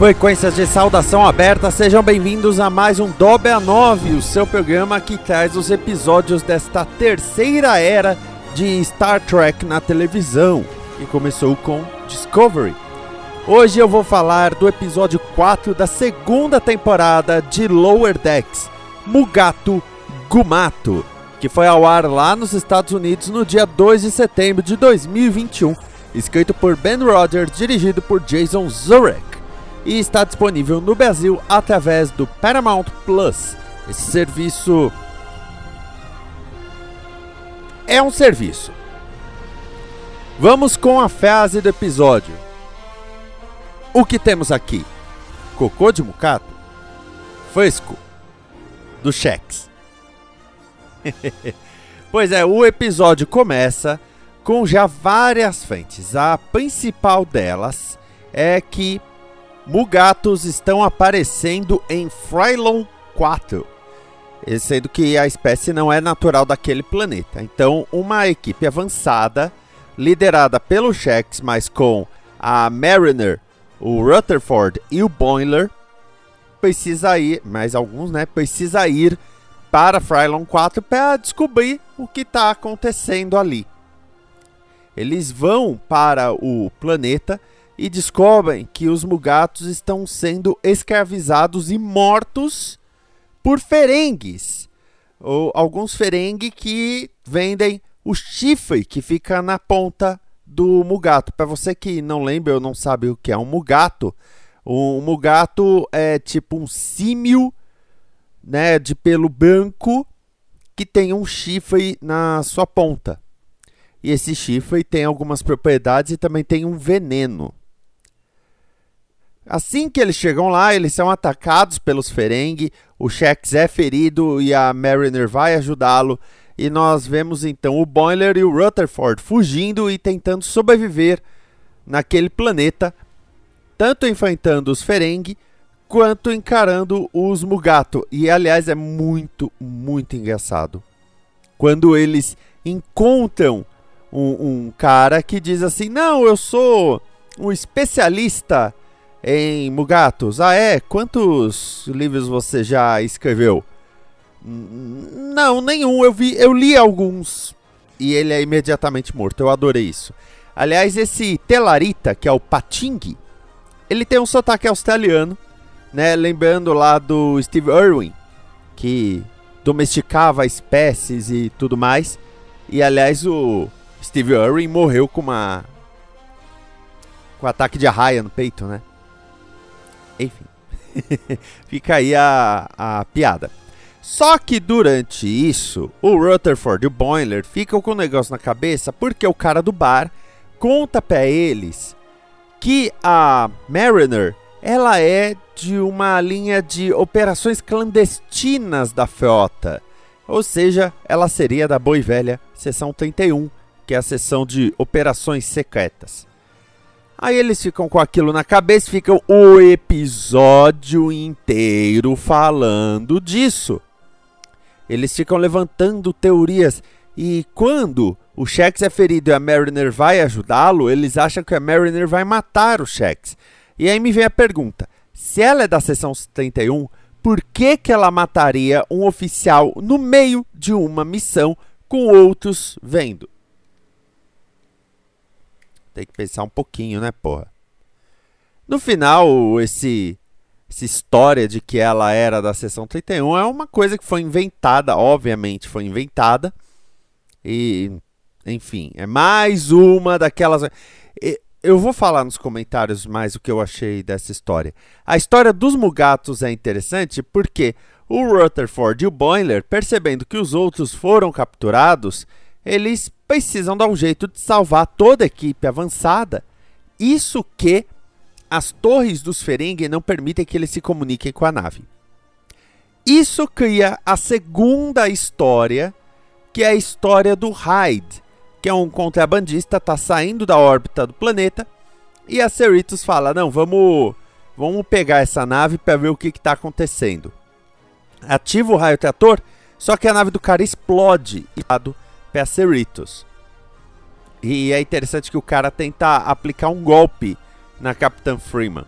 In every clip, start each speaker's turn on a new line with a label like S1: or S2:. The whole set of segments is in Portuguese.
S1: Frequências de saudação aberta, sejam bem-vindos a mais um Dobe a 9, o seu programa que traz os episódios desta terceira era de Star Trek na televisão, que começou com Discovery. Hoje eu vou falar do episódio 4 da segunda temporada de Lower Decks, Mugato Gumato, que foi ao ar lá nos Estados Unidos no dia 2 de setembro de 2021, escrito por Ben Rogers, dirigido por Jason Zurek e está disponível no Brasil através do Paramount Plus. Esse serviço é um serviço. Vamos com a frase do episódio. O que temos aqui? Cocô de mucato? Fresco. Do Chex. pois é, o episódio começa com já várias frentes. A principal delas é que Mugatos estão aparecendo em Frylon 4, sendo que a espécie não é natural daquele planeta. Então, uma equipe avançada, liderada pelo Shex, mas com a Mariner, o Rutherford e o Boiler, precisa ir, mais alguns, né? Precisa ir para Frylon 4 para descobrir o que está acontecendo ali. Eles vão para o planeta e descobrem que os mugatos estão sendo escravizados e mortos por ferengues. Ou alguns ferengue que vendem o chifre que fica na ponta do mugato. Para você que não lembra ou não sabe o que é um mugato, o mugato é tipo um símio né, de pelo branco que tem um chifre na sua ponta. E esse chifre tem algumas propriedades e também tem um veneno. Assim que eles chegam lá, eles são atacados pelos Ferengi, o Shex é ferido e a Mariner vai ajudá-lo. E nós vemos então o Boiler e o Rutherford fugindo e tentando sobreviver naquele planeta, tanto enfrentando os Ferengi quanto encarando os Mugato. E aliás é muito, muito engraçado. Quando eles encontram um, um cara que diz assim: Não, eu sou um especialista em Mugatos. Ah, é? Quantos livros você já escreveu? Não, nenhum. Eu vi, eu li alguns e ele é imediatamente morto. Eu adorei isso. Aliás, esse Telarita, que é o Pating, ele tem um sotaque australiano, né? Lembrando lá do Steve Irwin, que domesticava espécies e tudo mais. E aliás, o Steve Irwin morreu com uma com um ataque de arraia no peito, né? Enfim, fica aí a, a piada. Só que durante isso, o Rutherford e o Boiler ficam com o um negócio na cabeça porque o cara do bar conta para eles que a Mariner ela é de uma linha de operações clandestinas da frota. Ou seja, ela seria da boa e velha seção 31, que é a seção de operações secretas. Aí eles ficam com aquilo na cabeça, ficam o episódio inteiro falando disso. Eles ficam levantando teorias e quando o Shex é ferido e a Mariner vai ajudá-lo, eles acham que a Mariner vai matar o Shex. E aí me vem a pergunta: se ela é da seção 71, por que, que ela mataria um oficial no meio de uma missão com outros vendo? Tem que pensar um pouquinho, né, porra? No final, esse essa história de que ela era da seção 31 é uma coisa que foi inventada, obviamente foi inventada. E enfim, é mais uma daquelas eu vou falar nos comentários mais o que eu achei dessa história. A história dos Mugatos é interessante porque o Rutherford e o Boiler, percebendo que os outros foram capturados, eles precisam dar um jeito de salvar toda a equipe avançada. Isso que as torres dos Ferengi não permitem que eles se comuniquem com a nave. Isso cria a segunda história, que é a história do Hyde, que é um contrabandista, está saindo da órbita do planeta, e a Cerritos fala: "Não, vamos, vamos pegar essa nave para ver o que está acontecendo". Ativa o raio trator, só que a nave do cara explode e para Cerritos. E é interessante que o cara tenta aplicar um golpe na Capitã Freeman.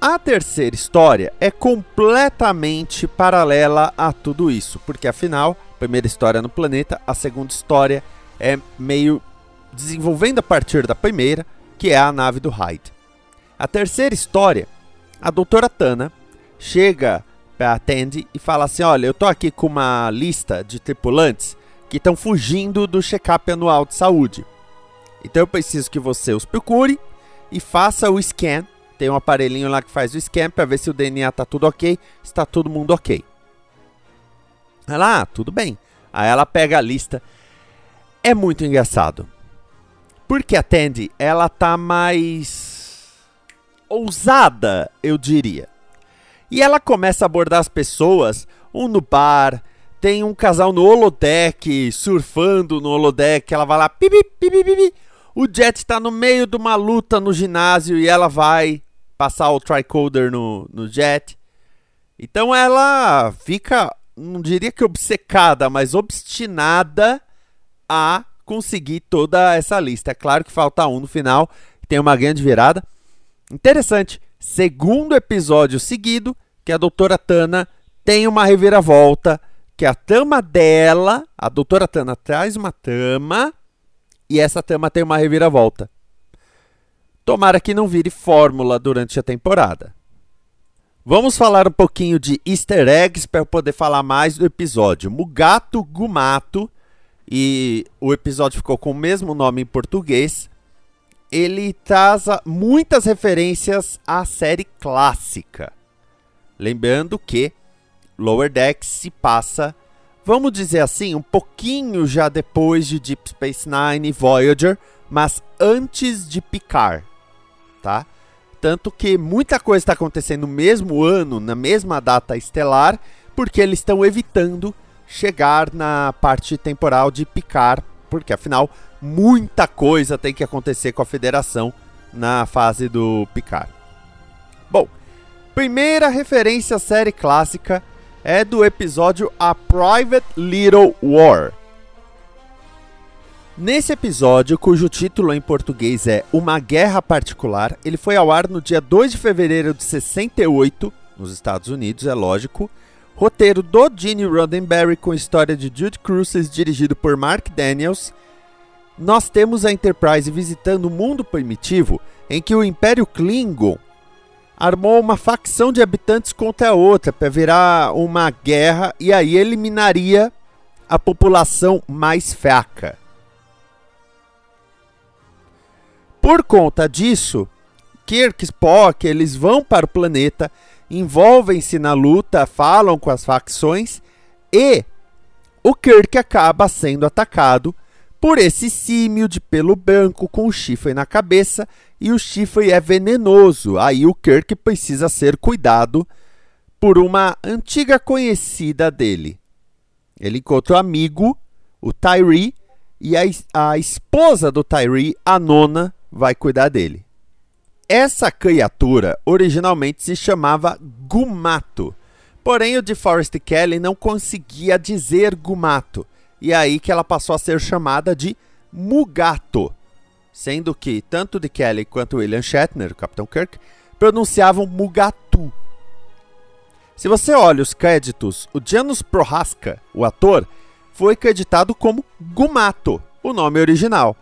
S1: A terceira história é completamente paralela a tudo isso, porque afinal, primeira história no planeta, a segunda história é meio desenvolvendo a partir da primeira, que é a nave do Hyde. A terceira história, a doutora Tana chega para a Tandy e fala assim: Olha, eu tô aqui com uma lista de tripulantes que estão fugindo do check-up anual de saúde. Então eu preciso que você os procure e faça o scan. Tem um aparelhinho lá que faz o scan para ver se o DNA tá tudo ok, está todo mundo ok. Ela, ah, tudo bem. Aí ela pega a lista. É muito engraçado. Porque a Tandy, ela tá mais ousada, eu diria. E ela começa a abordar as pessoas, um no bar, tem um casal no holodeck, surfando no holodeck, ela vai lá, pipi, pipi, pipi. O Jet está no meio de uma luta no ginásio e ela vai passar o tricoder no, no Jet. Então ela fica, não diria que obcecada, mas obstinada a conseguir toda essa lista. É claro que falta um no final, tem uma grande virada. Interessante, segundo episódio seguido, que a doutora Tana tem uma reviravolta que a tama dela, a doutora Tana traz uma tama e essa tama tem uma reviravolta. Tomara que não vire fórmula durante a temporada. Vamos falar um pouquinho de easter eggs para eu poder falar mais do episódio. Mugato Gumato, e o episódio ficou com o mesmo nome em português. Ele traz muitas referências à série clássica. Lembrando que Lower Decks se passa, vamos dizer assim, um pouquinho já depois de Deep Space Nine e Voyager, mas antes de Picard, tá? Tanto que muita coisa está acontecendo no mesmo ano, na mesma data estelar, porque eles estão evitando chegar na parte temporal de Picard, porque afinal muita coisa tem que acontecer com a Federação na fase do Picard. Bom, primeira referência à série clássica é do episódio A Private Little War. Nesse episódio, cujo título em português é Uma Guerra Particular, ele foi ao ar no dia 2 de fevereiro de 68, nos Estados Unidos, é lógico. Roteiro do Gene Roddenberry com história de Jude Cruises, dirigido por Mark Daniels. Nós temos a Enterprise visitando o mundo primitivo em que o Império Klingon armou uma facção de habitantes contra a outra para virar uma guerra e aí eliminaria a população mais fraca. Por conta disso, Kirk e Spock eles vão para o planeta, envolvem-se na luta, falam com as facções e o Kirk acaba sendo atacado por esse símio de pelo branco com chifre na cabeça e o chifre é venenoso. Aí o Kirk precisa ser cuidado por uma antiga conhecida dele. Ele encontra o amigo, o Tyree, e a, a esposa do Tyree, a nona, vai cuidar dele. Essa criatura originalmente se chamava Gumato, porém o de Forest Kelly não conseguia dizer Gumato e aí que ela passou a ser chamada de Mugato, sendo que tanto de Kelly quanto William Shatner, o Capitão Kirk, pronunciavam Mugatu. Se você olha os créditos, o Janus Prohaska, o ator, foi creditado como Gumato, o nome original.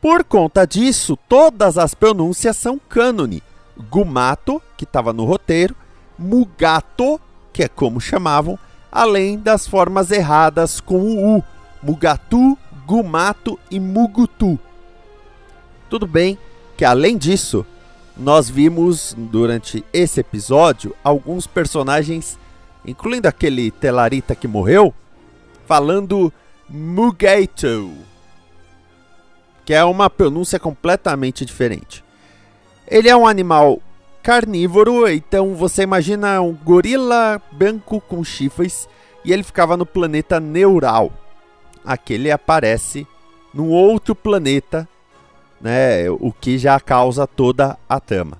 S1: Por conta disso, todas as pronúncias são cânone. Gumato, que estava no roteiro, Mugato, que é como chamavam, além das formas erradas com o U, Mugatu, Gumato e Mugutu. Tudo bem que além disso, nós vimos durante esse episódio alguns personagens, incluindo aquele Telarita que morreu, falando Mugato, que é uma pronúncia completamente diferente. Ele é um animal carnívoro, então você imagina um gorila branco com chifres e ele ficava no planeta Neural. Aqui ele aparece num outro planeta, né, o que já causa toda a trama.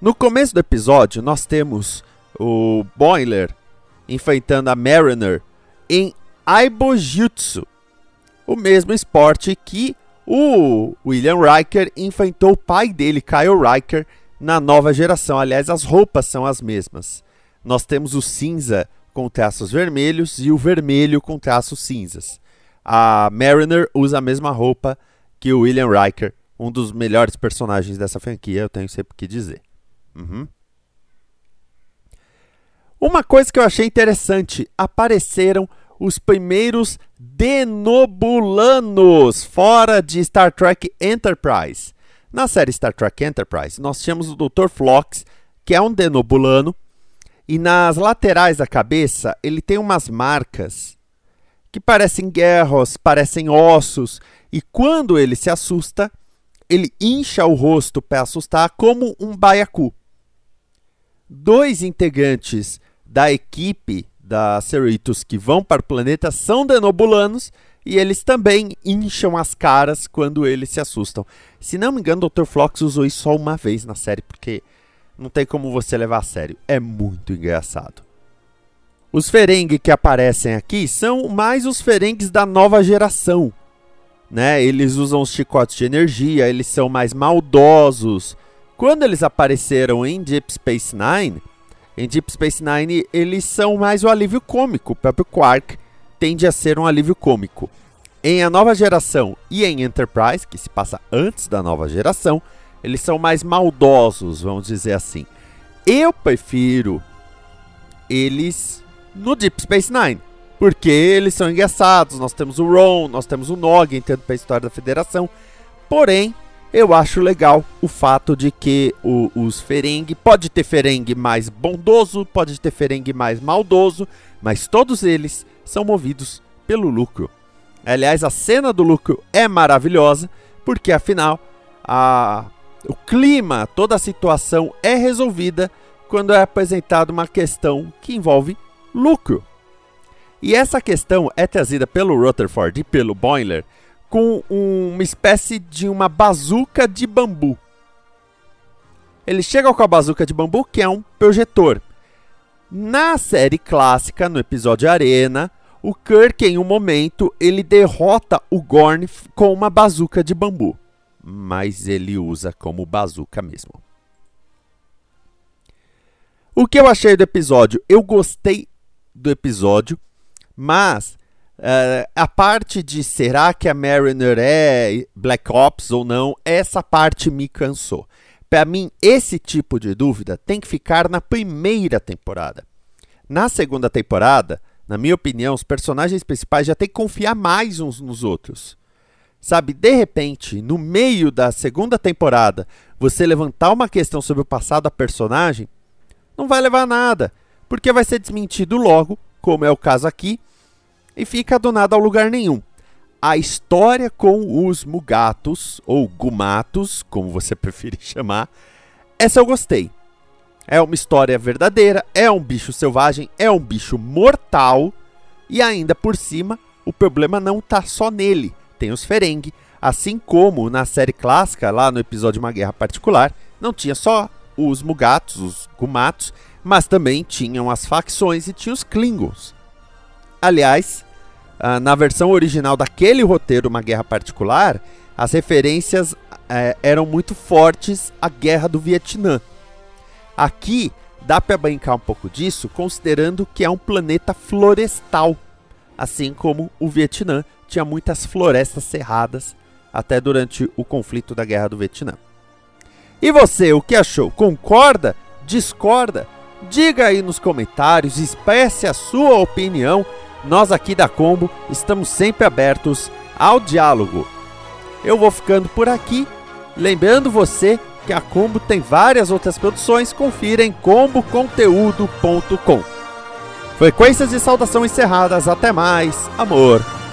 S1: No começo do episódio, nós temos o Boiler enfrentando a Mariner em Aibojutsu, o mesmo esporte que o William Riker enfrentou o pai dele, Kyle Riker, na nova geração. Aliás, as roupas são as mesmas. Nós temos o cinza com traços vermelhos e o vermelho com traços cinzas. A Mariner usa a mesma roupa que o William Riker, um dos melhores personagens dessa franquia, eu tenho sempre que dizer. Uhum. Uma coisa que eu achei interessante: apareceram os primeiros denobulanos fora de Star Trek Enterprise. Na série Star Trek Enterprise, nós tínhamos o Dr. Phlox, que é um denobulano, e nas laterais da cabeça ele tem umas marcas que parecem guerras, parecem ossos, e quando ele se assusta, ele incha o rosto para assustar como um baiacu. Dois integrantes da equipe da Cerritos que vão para o planeta são denobulanos e eles também incham as caras quando eles se assustam. Se não me engano, o Dr. Flox usou isso só uma vez na série, porque não tem como você levar a sério. É muito engraçado. Os Ferengi que aparecem aqui são mais os Ferengues da nova geração. Né? Eles usam os chicotes de energia, eles são mais maldosos. Quando eles apareceram em Deep Space Nine, em Deep Space Nine eles são mais o alívio cômico. O próprio Quark tende a ser um alívio cômico. Em A Nova Geração e em Enterprise, que se passa antes da nova geração, eles são mais maldosos, vamos dizer assim. Eu prefiro eles no Deep Space Nine, porque eles são engraçados. Nós temos o Ron, nós temos o Nog entrando para a história da Federação. Porém, eu acho legal o fato de que o, os Ferengi, pode ter Ferengi mais bondoso, pode ter Ferengi mais maldoso, mas todos eles são movidos pelo lucro. Aliás, a cena do lucro é maravilhosa, porque afinal a, o clima, toda a situação é resolvida quando é apresentada uma questão que envolve lucro. E essa questão é trazida pelo Rutherford e pelo Boiler com uma espécie de uma bazuca de bambu. Eles chegam com a bazuca de bambu, que é um projetor. Na série clássica, no episódio Arena, o Kirk, em um momento, ele derrota o Gorn com uma bazuca de bambu. Mas ele usa como bazuca mesmo. O que eu achei do episódio? Eu gostei do episódio, mas uh, a parte de será que a Mariner é Black Ops ou não, essa parte me cansou. Para mim, esse tipo de dúvida tem que ficar na primeira temporada. Na segunda temporada, na minha opinião, os personagens principais já têm que confiar mais uns nos outros. Sabe, de repente, no meio da segunda temporada, você levantar uma questão sobre o passado da personagem, não vai levar a nada, porque vai ser desmentido logo, como é o caso aqui, e fica do nada ao lugar nenhum a história com os mugatos, ou gumatos, como você preferir chamar, essa eu gostei. É uma história verdadeira, é um bicho selvagem, é um bicho mortal, e ainda por cima, o problema não está só nele, tem os Ferengi, assim como na série clássica, lá no episódio Uma Guerra Particular, não tinha só os mugatos, os gumatos, mas também tinham as facções e tinha os Klingons. Aliás, ah, na versão original daquele roteiro, Uma Guerra Particular, as referências é, eram muito fortes à Guerra do Vietnã. Aqui dá para brincar um pouco disso, considerando que é um planeta florestal, assim como o Vietnã tinha muitas florestas cerradas até durante o conflito da Guerra do Vietnã. E você, o que achou? Concorda? Discorda? Diga aí nos comentários, expresse a sua opinião nós aqui da Combo estamos sempre abertos ao diálogo. Eu vou ficando por aqui Lembrando você que a Combo tem várias outras produções, confira em comboconteúdo.com. Frequências de saudação encerradas, até mais, amor